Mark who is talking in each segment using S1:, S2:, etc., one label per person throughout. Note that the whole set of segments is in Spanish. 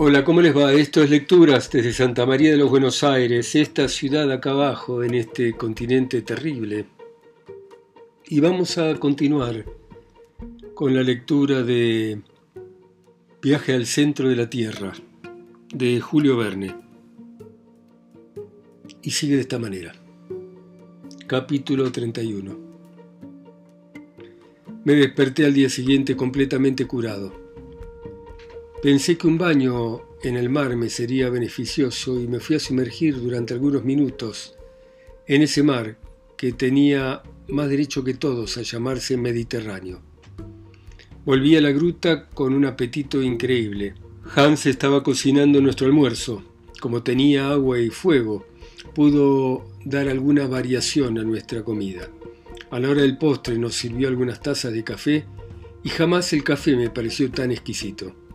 S1: Hola, ¿cómo les va? Esto es Lecturas desde Santa María de los Buenos Aires, esta ciudad acá abajo, en este continente terrible. Y vamos a continuar con la lectura de Viaje al centro de la Tierra, de Julio Verne. Y sigue de esta manera. Capítulo 31. Me desperté al día siguiente completamente curado. Pensé que un baño en el mar me sería beneficioso y me fui a sumergir durante algunos minutos en ese mar que tenía más derecho que todos a llamarse Mediterráneo. Volví a la gruta con un apetito increíble. Hans estaba cocinando nuestro almuerzo. Como tenía agua y fuego, pudo dar alguna variación a nuestra comida. A la hora del postre nos sirvió algunas tazas de café y jamás el café me pareció tan exquisito.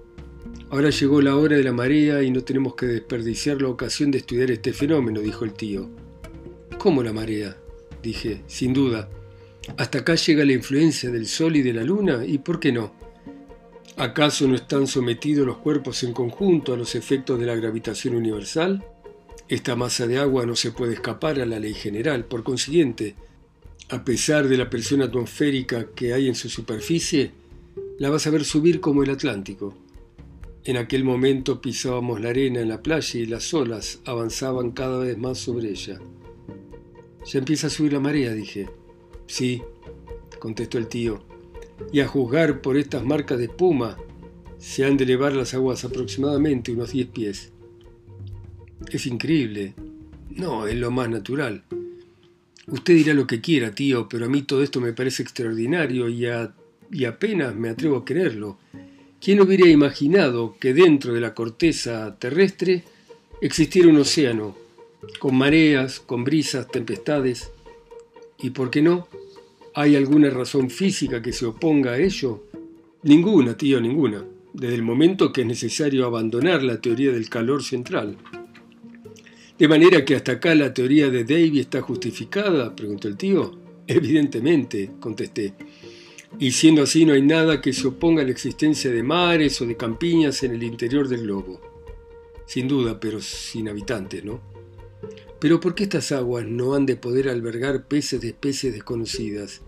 S1: Ahora llegó la hora de la marea y no tenemos que desperdiciar la ocasión de estudiar este fenómeno, dijo el tío. ¿Cómo la marea? dije, sin duda. Hasta acá llega la influencia del sol y de la luna, ¿y por qué no? ¿Acaso no están sometidos los cuerpos en conjunto a los efectos de la gravitación universal? Esta masa de agua no se puede escapar a la ley general, por consiguiente, a pesar de la presión atmosférica que hay en su superficie, la vas a ver subir como el Atlántico. En aquel momento pisábamos la arena en la playa y las olas avanzaban cada vez más sobre ella. Ya empieza a subir la marea, dije. Sí, contestó el tío. Y a juzgar por estas marcas de espuma, se han de elevar las aguas aproximadamente unos 10 pies. Es increíble. No, es lo más natural. Usted dirá lo que quiera, tío, pero a mí todo esto me parece extraordinario y, y apenas me atrevo a creerlo. ¿Quién hubiera imaginado que dentro de la corteza terrestre existiera un océano, con mareas, con brisas, tempestades? ¿Y por qué no? ¿Hay alguna razón física que se oponga a ello? Ninguna, tío, ninguna, desde el momento que es necesario abandonar la teoría del calor central. ¿De manera que hasta acá la teoría de Davy está justificada? preguntó el tío. Evidentemente, contesté. Y siendo así no hay nada que se oponga a la existencia de mares o de campiñas en el interior del globo. Sin duda, pero sin habitantes, ¿no? Pero ¿por qué estas aguas no han de poder albergar peces de especies desconocidas?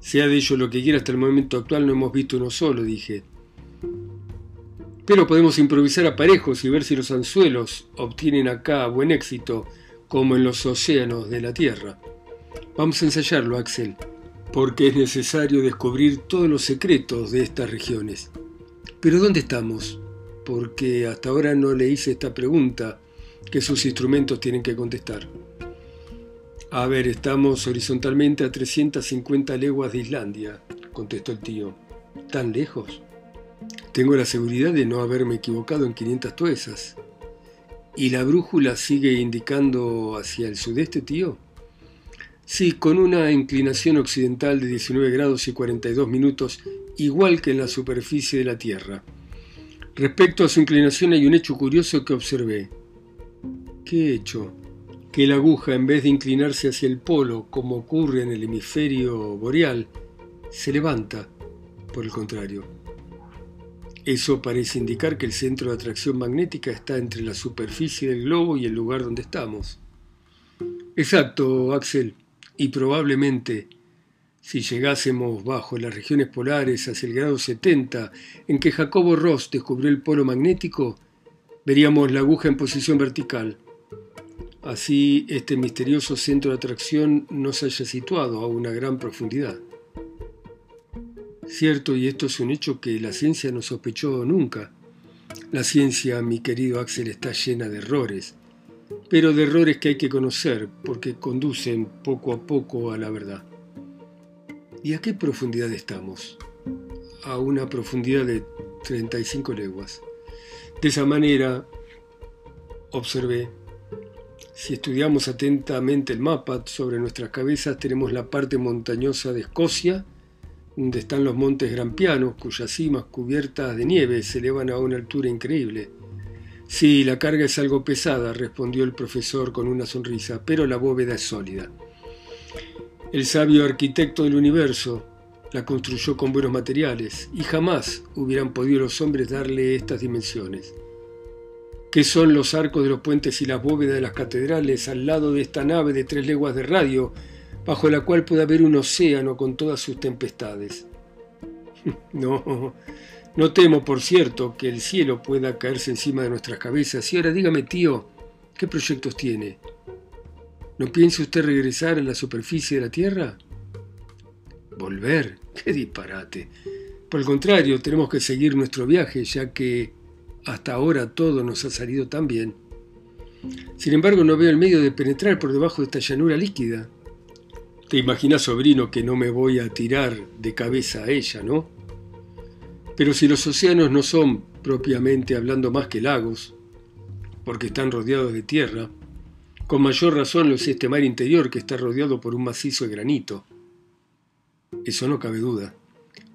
S1: Sea de ello lo que quiera, hasta el momento actual no hemos visto uno solo, dije. Pero podemos improvisar aparejos y ver si los anzuelos obtienen acá buen éxito, como en los océanos de la Tierra. Vamos a ensayarlo, Axel porque es necesario descubrir todos los secretos de estas regiones. Pero ¿dónde estamos? Porque hasta ahora no le hice esta pregunta que sus instrumentos tienen que contestar. A ver, estamos horizontalmente a 350 leguas de Islandia, contestó el tío. ¿Tan lejos? Tengo la seguridad de no haberme equivocado en 500 tuesas. ¿Y la brújula sigue indicando hacia el sudeste, tío? Sí, con una inclinación occidental de 19 grados y 42 minutos, igual que en la superficie de la Tierra. Respecto a su inclinación hay un hecho curioso que observé. ¿Qué hecho? Que la aguja, en vez de inclinarse hacia el polo, como ocurre en el hemisferio boreal, se levanta, por el contrario. Eso parece indicar que el centro de atracción magnética está entre la superficie del globo y el lugar donde estamos. Exacto, Axel y probablemente si llegásemos bajo las regiones polares hacia el grado 70 en que Jacobo Ross descubrió el polo magnético, veríamos la aguja en posición vertical. Así este misterioso centro de atracción no se haya situado a una gran profundidad. Cierto, y esto es un hecho que la ciencia no sospechó nunca. La ciencia, mi querido Axel, está llena de errores, pero de errores que hay que conocer porque conducen poco a poco a la verdad. ¿Y a qué profundidad estamos? A una profundidad de 35 leguas. De esa manera, observé, si estudiamos atentamente el mapa sobre nuestras cabezas, tenemos la parte montañosa de Escocia, donde están los montes Grampianos, cuyas cimas cubiertas de nieve se elevan a una altura increíble Sí, la carga es algo pesada, respondió el profesor con una sonrisa, pero la bóveda es sólida. El sabio arquitecto del universo La construyó con buenos materiales y jamás hubieran podido los hombres darle estas dimensiones. ¿Qué son los arcos de los puentes y las bóvedas de las catedrales al lado de esta nave de tres leguas de radio, bajo la cual puede haber un océano con todas sus tempestades? No, no temo, por cierto, que el cielo pueda caerse encima de nuestras cabezas. Y ahora dígame, tío, ¿qué proyectos tiene? ¿No piensa usted regresar a la superficie de la Tierra? ¿Volver? ¡Qué disparate! Por el contrario, tenemos que seguir nuestro viaje, ya que hasta ahora todo nos ha salido tan bien. Sin embargo, no veo el medio de penetrar por debajo de esta llanura líquida. Te imaginas, sobrino, que no me voy a tirar de cabeza a ella, ¿no? Pero si los océanos no son, propiamente hablando, más que lagos, porque están rodeados de tierra, con mayor razón lo es este mar interior que está rodeado por un macizo de granito. Eso no cabe duda.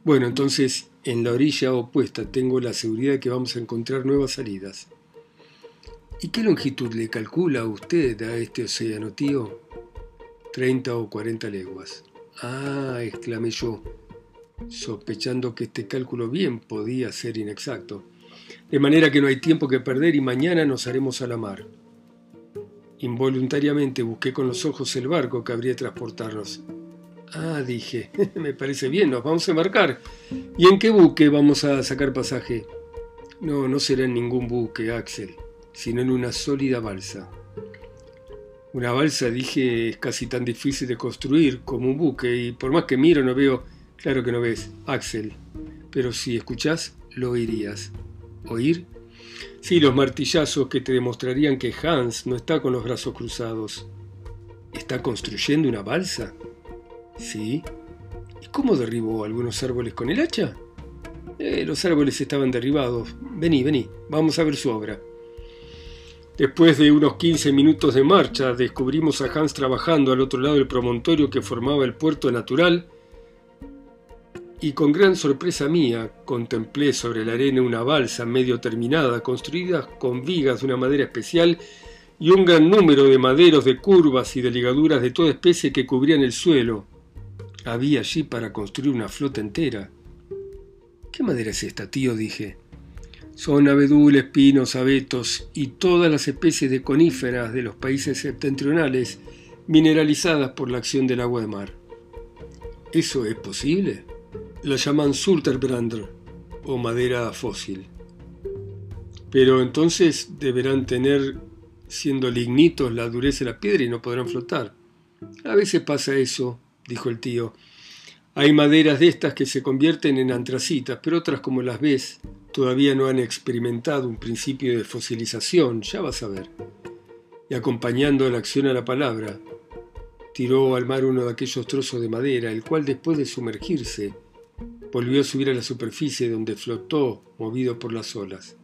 S1: Bueno, entonces en la orilla opuesta tengo la seguridad de que vamos a encontrar nuevas salidas. ¿Y qué longitud le calcula usted a este océano, tío? Treinta o cuarenta leguas. Ah, exclamé yo, sospechando que este cálculo bien podía ser inexacto. De manera que no hay tiempo que perder y mañana nos haremos a la mar. Involuntariamente busqué con los ojos el barco que habría de transportarnos. Ah, dije, me parece bien, nos vamos a embarcar. ¿Y en qué buque vamos a sacar pasaje? No, no será en ningún buque, Axel, sino en una sólida balsa. Una balsa, dije, es casi tan difícil de construir como un buque, y por más que miro no veo, claro que no ves, Axel, pero si escuchás, lo oirías. ¿Oír? Sí, los martillazos que te demostrarían que Hans no está con los brazos cruzados. ¿Está construyendo una balsa? Sí. ¿Y cómo derribó algunos árboles con el hacha? Eh, los árboles estaban derribados. Vení, vení, vamos a ver su obra. Después de unos 15 minutos de marcha, descubrimos a Hans trabajando al otro lado del promontorio que formaba el puerto natural y con gran sorpresa mía contemplé sobre la arena una balsa medio terminada, construida con vigas de una madera especial y un gran número de maderos de curvas y de ligaduras de toda especie que cubrían el suelo, había allí para construir una flota entera. ¿Qué madera es esta, tío? dije. Son abedules, pinos, abetos y todas las especies de coníferas de los países septentrionales mineralizadas por la acción del agua de mar. ¿Eso es posible? La llaman Sulterbrander o madera fósil. Pero entonces deberán tener, siendo lignitos, la dureza de la piedra y no podrán flotar. A veces pasa eso, dijo el tío. Hay maderas de estas que se convierten en antracitas, pero otras como las ves todavía no han experimentado un principio de fosilización, ya vas a ver. Y acompañando la acción a la palabra, tiró al mar uno de aquellos trozos de madera, el cual después de sumergirse, volvió a subir a la superficie donde flotó movido por las olas.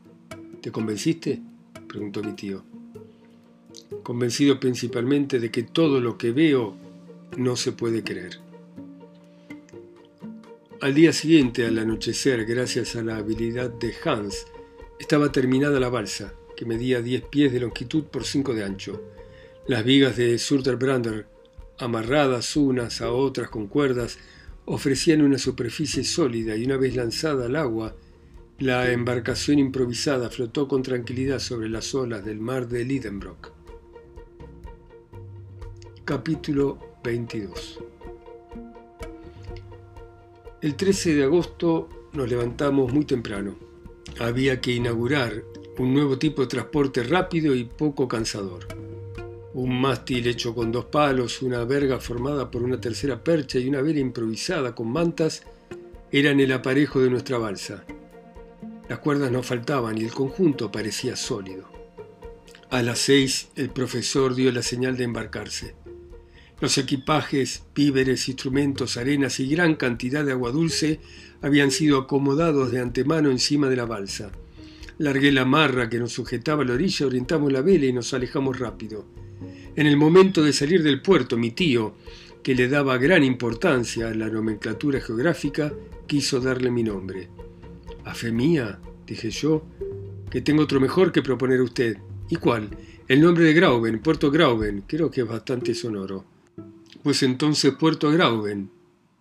S1: ¿Te convenciste? preguntó mi tío. Convencido principalmente de que todo lo que veo no se puede creer. Al día siguiente, al anochecer, gracias a la habilidad de Hans, estaba terminada la balsa, que medía 10 pies de longitud por 5 de ancho. Las vigas de Surterbrander, amarradas unas a otras con cuerdas, ofrecían una superficie sólida y una vez lanzada al agua, la embarcación improvisada flotó con tranquilidad sobre las olas del mar de Lidenbrock. Capítulo 22. El 13 de agosto nos levantamos muy temprano. Había que inaugurar un nuevo tipo de transporte rápido y poco cansador. Un mástil hecho con dos palos, una verga formada por una tercera percha y una vela improvisada con mantas eran el aparejo de nuestra balsa. Las cuerdas no faltaban y el conjunto parecía sólido. A las seis el profesor dio la señal de embarcarse. Los equipajes, víveres, instrumentos, arenas y gran cantidad de agua dulce habían sido acomodados de antemano encima de la balsa. Largué la marra que nos sujetaba a la orilla, orientamos la vela y nos alejamos rápido. En el momento de salir del puerto, mi tío, que le daba gran importancia a la nomenclatura geográfica, quiso darle mi nombre. A fe mía, dije yo, que tengo otro mejor que proponer a usted. ¿Y cuál? El nombre de Grauben, Puerto Grauben, creo que es bastante sonoro. Pues entonces Puerto Grauben,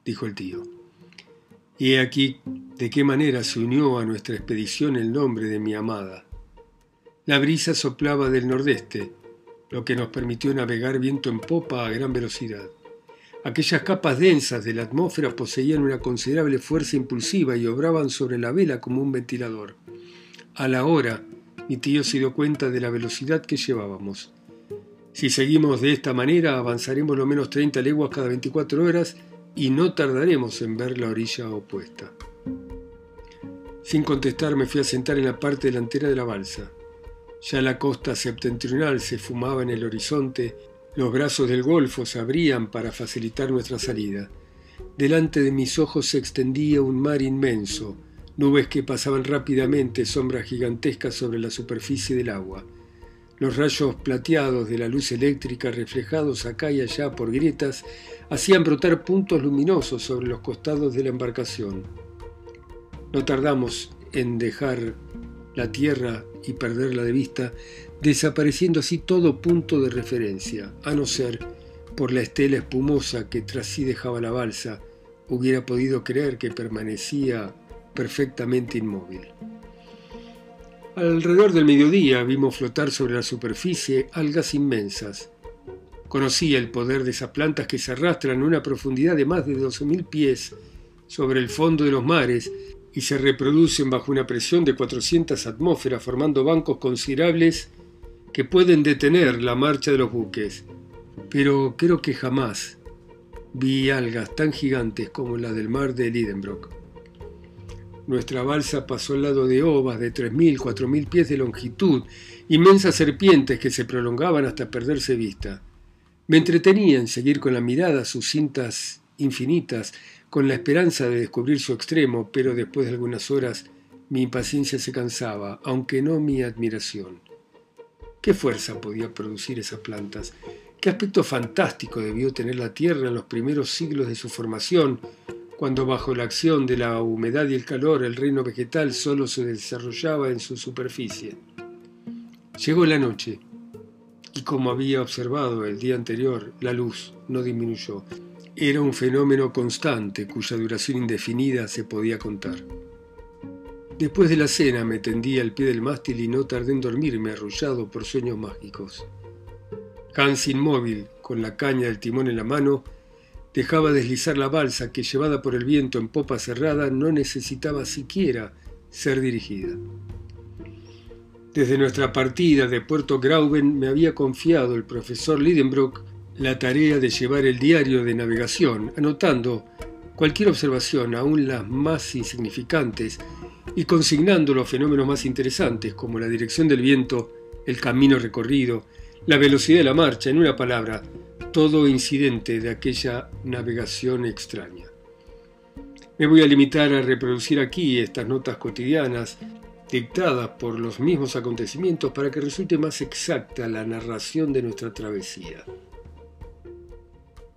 S1: dijo el tío. Y he aquí de qué manera se unió a nuestra expedición el nombre de mi amada. La brisa soplaba del nordeste, lo que nos permitió navegar viento en popa a gran velocidad. Aquellas capas densas de la atmósfera poseían una considerable fuerza impulsiva y obraban sobre la vela como un ventilador. A la hora, mi tío se dio cuenta de la velocidad que llevábamos. Si seguimos de esta manera, avanzaremos lo menos 30 leguas cada 24 horas y no tardaremos en ver la orilla opuesta. Sin contestar me fui a sentar en la parte delantera de la balsa. Ya la costa septentrional se fumaba en el horizonte, los brazos del golfo se abrían para facilitar nuestra salida. Delante de mis ojos se extendía un mar inmenso, nubes que pasaban rápidamente, sombras gigantescas sobre la superficie del agua. Los rayos plateados de la luz eléctrica reflejados acá y allá por grietas hacían brotar puntos luminosos sobre los costados de la embarcación. No tardamos en dejar la tierra y perderla de vista, desapareciendo así todo punto de referencia, a no ser por la estela espumosa que tras sí dejaba la balsa, hubiera podido creer que permanecía perfectamente inmóvil. Alrededor del mediodía vimos flotar sobre la superficie algas inmensas. Conocía el poder de esas plantas que se arrastran a una profundidad de más de 12.000 pies sobre el fondo de los mares y se reproducen bajo una presión de 400 atmósferas formando bancos considerables que pueden detener la marcha de los buques. Pero creo que jamás vi algas tan gigantes como la del mar de Lidenbrock. Nuestra balsa pasó al lado de ovas de 3.000, 4.000 pies de longitud, inmensas serpientes que se prolongaban hasta perderse vista. Me entretenía en seguir con la mirada sus cintas infinitas con la esperanza de descubrir su extremo, pero después de algunas horas mi impaciencia se cansaba, aunque no mi admiración. ¿Qué fuerza podía producir esas plantas? ¿Qué aspecto fantástico debió tener la Tierra en los primeros siglos de su formación, cuando bajo la acción de la humedad y el calor el reino vegetal solo se desarrollaba en su superficie? Llegó la noche, y como había observado el día anterior, la luz no disminuyó. Era un fenómeno constante cuya duración indefinida se podía contar. Después de la cena me tendí al pie del mástil y no tardé en dormirme arrullado por sueños mágicos. Hans inmóvil, con la caña del timón en la mano, dejaba deslizar la balsa que, llevada por el viento en popa cerrada, no necesitaba siquiera ser dirigida. Desde nuestra partida de Puerto Grauben me había confiado el profesor Lidenbrock la tarea de llevar el diario de navegación, anotando cualquier observación, aún las más insignificantes, y consignando los fenómenos más interesantes, como la dirección del viento, el camino recorrido, la velocidad de la marcha, en una palabra, todo incidente de aquella navegación extraña. Me voy a limitar a reproducir aquí estas notas cotidianas dictadas por los mismos acontecimientos para que resulte más exacta la narración de nuestra travesía.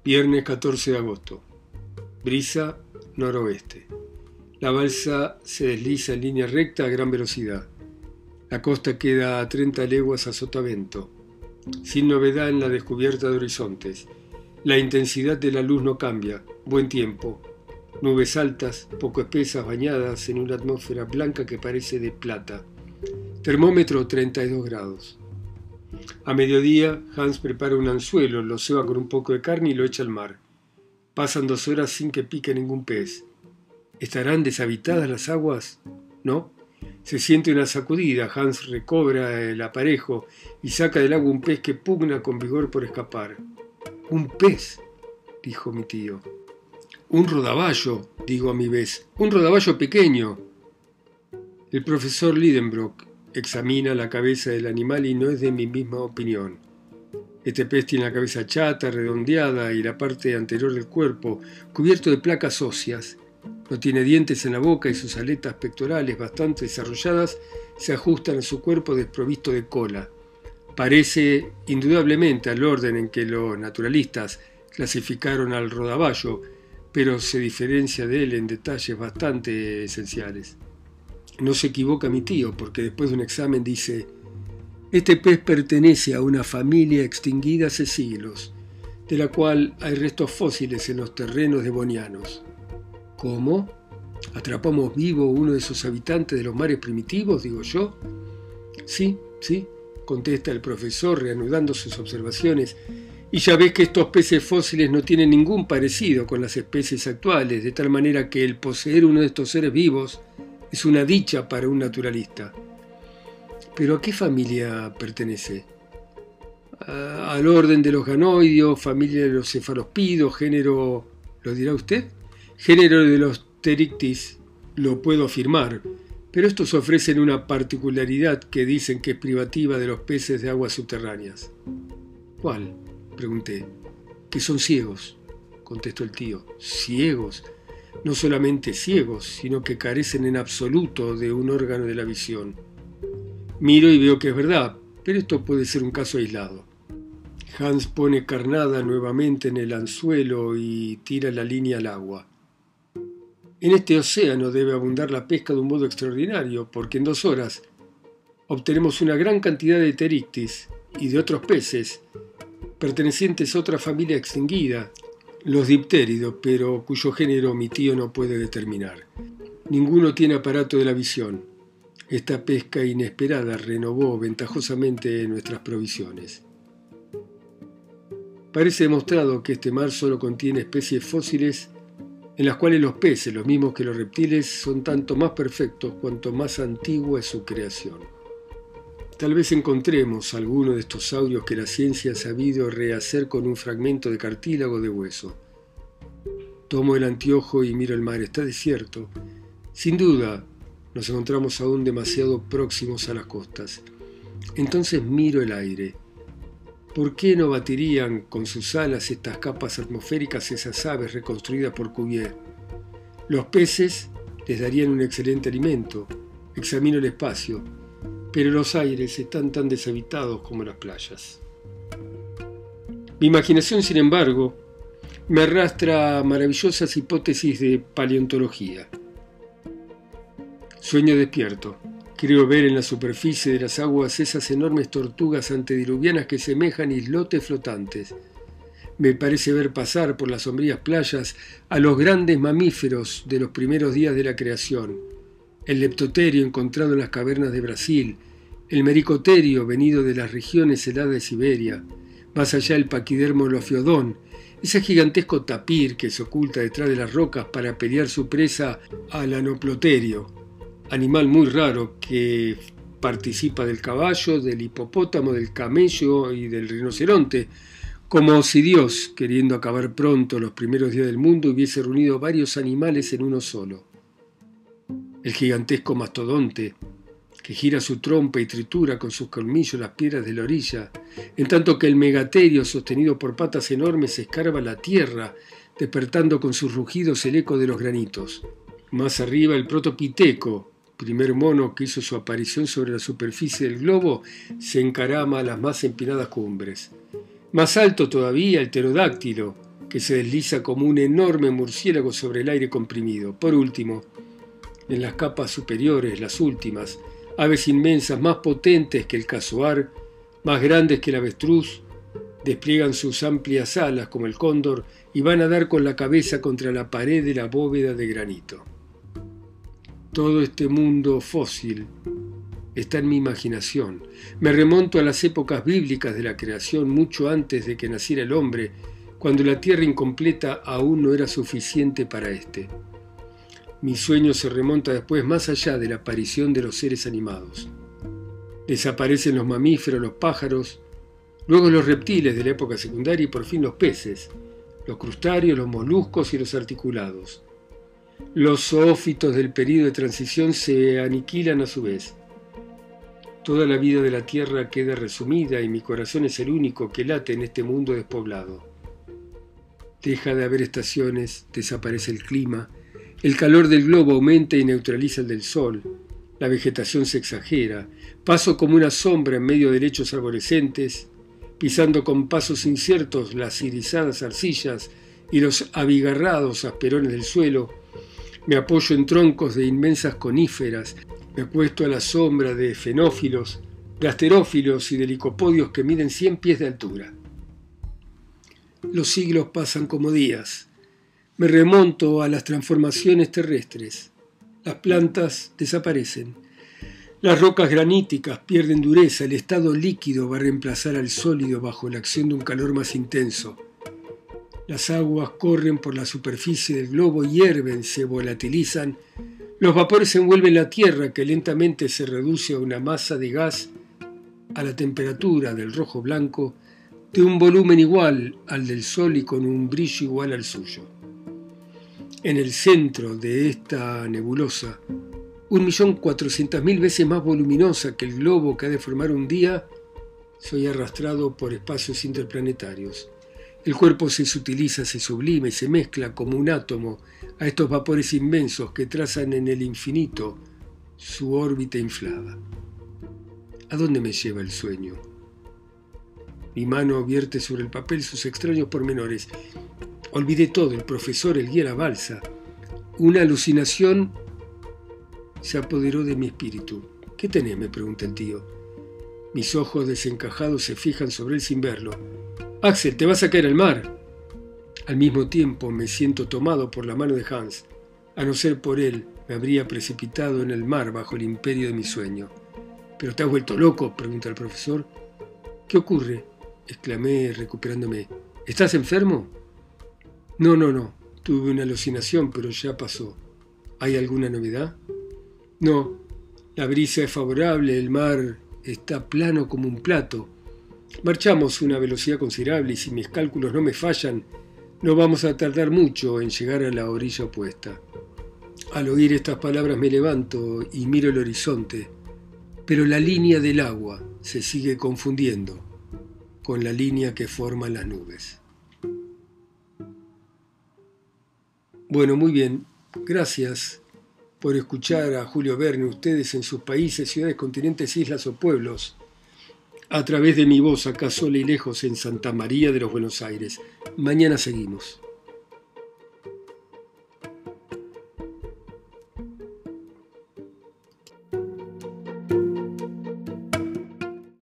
S1: Viernes 14 de agosto. Brisa noroeste. La balsa se desliza en línea recta a gran velocidad. La costa queda a 30 leguas a sotavento, sin novedad en la descubierta de horizontes. La intensidad de la luz no cambia, buen tiempo. Nubes altas, poco espesas, bañadas en una atmósfera blanca que parece de plata. Termómetro 32 grados. A mediodía, Hans prepara un anzuelo, lo ceba con un poco de carne y lo echa al mar. Pasan dos horas sin que pique ningún pez. ¿Estarán deshabitadas las aguas? No. Se siente una sacudida, Hans recobra el aparejo y saca del agua un pez que pugna con vigor por escapar. Un pez, dijo mi tío. Un rodaballo, digo a mi vez. Un rodaballo pequeño. El profesor Lidenbrock examina la cabeza del animal y no es de mi misma opinión. Este pez tiene la cabeza chata, redondeada y la parte anterior del cuerpo cubierto de placas óseas. No tiene dientes en la boca y sus aletas pectorales bastante desarrolladas se ajustan a su cuerpo desprovisto de cola. Parece indudablemente al orden en que los naturalistas clasificaron al rodaballo, pero se diferencia de él en detalles bastante esenciales. No se equivoca mi tío, porque después de un examen dice, este pez pertenece a una familia extinguida hace siglos, de la cual hay restos fósiles en los terrenos devonianos. ¿Cómo? ¿Atrapamos vivo uno de esos habitantes de los mares primitivos, digo yo? Sí, sí, contesta el profesor reanudando sus observaciones, y ya ves que estos peces fósiles no tienen ningún parecido con las especies actuales, de tal manera que el poseer uno de estos seres vivos es una dicha para un naturalista. ¿Pero a qué familia pertenece? al orden de los ganoideos, familia de los cefalospidos, género, ¿lo dirá usted? Género de los pterictis, lo puedo afirmar, pero estos ofrecen una particularidad que dicen que es privativa de los peces de aguas subterráneas. ¿Cuál? pregunté. Que son ciegos, contestó el tío. Ciegos. No solamente ciegos, sino que carecen en absoluto de un órgano de la visión. Miro y veo que es verdad, pero esto puede ser un caso aislado. Hans pone carnada nuevamente en el anzuelo y tira la línea al agua. En este océano debe abundar la pesca de un modo extraordinario, porque en dos horas obtenemos una gran cantidad de terictis y de otros peces, pertenecientes a otra familia extinguida, los diptéridos, pero cuyo género mi tío no puede determinar. Ninguno tiene aparato de la visión. Esta pesca inesperada renovó ventajosamente nuestras provisiones. Parece demostrado que este mar solo contiene especies fósiles en las cuales los peces, los mismos que los reptiles, son tanto más perfectos cuanto más antigua es su creación. Tal vez encontremos alguno de estos saurios que la ciencia ha sabido rehacer con un fragmento de cartílago de hueso. Tomo el anteojo y miro el mar, está desierto. Sin duda, nos encontramos aún demasiado próximos a las costas. Entonces miro el aire. ¿Por qué no batirían con sus alas estas capas atmosféricas esas aves reconstruidas por Cuvier? Los peces les darían un excelente alimento. Examino el espacio, pero los aires están tan deshabitados como las playas. Mi imaginación, sin embargo, me arrastra a maravillosas hipótesis de paleontología. Sueño despierto. Creo ver en la superficie de las aguas esas enormes tortugas antediluvianas que semejan islotes flotantes. Me parece ver pasar por las sombrías playas a los grandes mamíferos de los primeros días de la creación. El leptoterio encontrado en las cavernas de Brasil, el mericoterio venido de las regiones heladas de Siberia, más allá el paquidermo lofiodón, ese gigantesco tapir que se oculta detrás de las rocas para pelear su presa al anoploterio animal muy raro que participa del caballo, del hipopótamo, del camello y del rinoceronte, como si Dios, queriendo acabar pronto los primeros días del mundo, hubiese reunido varios animales en uno solo. El gigantesco mastodonte, que gira su trompa y tritura con sus colmillos las piedras de la orilla, en tanto que el megaterio, sostenido por patas enormes, escarba la tierra, despertando con sus rugidos el eco de los granitos. Más arriba el protopiteco, primer mono que hizo su aparición sobre la superficie del globo, se encarama a las más empinadas cumbres. Más alto todavía el pterodáctilo, que se desliza como un enorme murciélago sobre el aire comprimido. Por último, en las capas superiores, las últimas, aves inmensas más potentes que el casuar, más grandes que el avestruz, despliegan sus amplias alas como el cóndor y van a dar con la cabeza contra la pared de la bóveda de granito. Todo este mundo fósil está en mi imaginación. Me remonto a las épocas bíblicas de la creación mucho antes de que naciera el hombre, cuando la tierra incompleta aún no era suficiente para éste. Mi sueño se remonta después más allá de la aparición de los seres animados. Desaparecen los mamíferos, los pájaros, luego los reptiles de la época secundaria y por fin los peces, los crustáceos, los moluscos y los articulados. Los zoófitos del periodo de transición se aniquilan a su vez. Toda la vida de la Tierra queda resumida y mi corazón es el único que late en este mundo despoblado. Deja de haber estaciones, desaparece el clima, el calor del globo aumenta y neutraliza el del sol, la vegetación se exagera, paso como una sombra en medio de lechos arborescentes, pisando con pasos inciertos las irisadas arcillas y los abigarrados asperones del suelo, me apoyo en troncos de inmensas coníferas, me acuesto a la sombra de fenófilos, gasterófilos y de licopodios que miden 100 pies de altura. Los siglos pasan como días. Me remonto a las transformaciones terrestres. Las plantas desaparecen. Las rocas graníticas pierden dureza, el estado líquido va a reemplazar al sólido bajo la acción de un calor más intenso. Las aguas corren por la superficie del globo, hierven, se volatilizan. Los vapores envuelven la Tierra que lentamente se reduce a una masa de gas a la temperatura del rojo blanco de un volumen igual al del Sol y con un brillo igual al suyo. En el centro de esta nebulosa, un millón cuatrocientas mil veces más voluminosa que el globo que ha de formar un día, soy arrastrado por espacios interplanetarios. El cuerpo se sutiliza, se sublime, se mezcla como un átomo a estos vapores inmensos que trazan en el infinito su órbita inflada. ¿A dónde me lleva el sueño? Mi mano vierte sobre el papel sus extraños pormenores. Olvidé todo, el profesor, el guía, la balsa. Una alucinación se apoderó de mi espíritu. ¿Qué tenés? me pregunta el tío. Mis ojos desencajados se fijan sobre él sin verlo. Axel, te vas a caer al mar. Al mismo tiempo me siento tomado por la mano de Hans. A no ser por él, me habría precipitado en el mar bajo el imperio de mi sueño. ¿Pero te has vuelto loco? pregunta el profesor. ¿Qué ocurre? exclamé recuperándome. ¿Estás enfermo? No, no, no. Tuve una alucinación, pero ya pasó. ¿Hay alguna novedad? No. La brisa es favorable, el mar está plano como un plato. Marchamos a una velocidad considerable y si mis cálculos no me fallan, no vamos a tardar mucho en llegar a la orilla opuesta. Al oír estas palabras me levanto y miro el horizonte, pero la línea del agua se sigue confundiendo con la línea que forman las nubes. Bueno, muy bien. Gracias por escuchar a Julio Verne, ustedes en sus países, ciudades, continentes, islas o pueblos a través de mi voz acá sola y lejos en Santa María de los Buenos Aires. Mañana seguimos.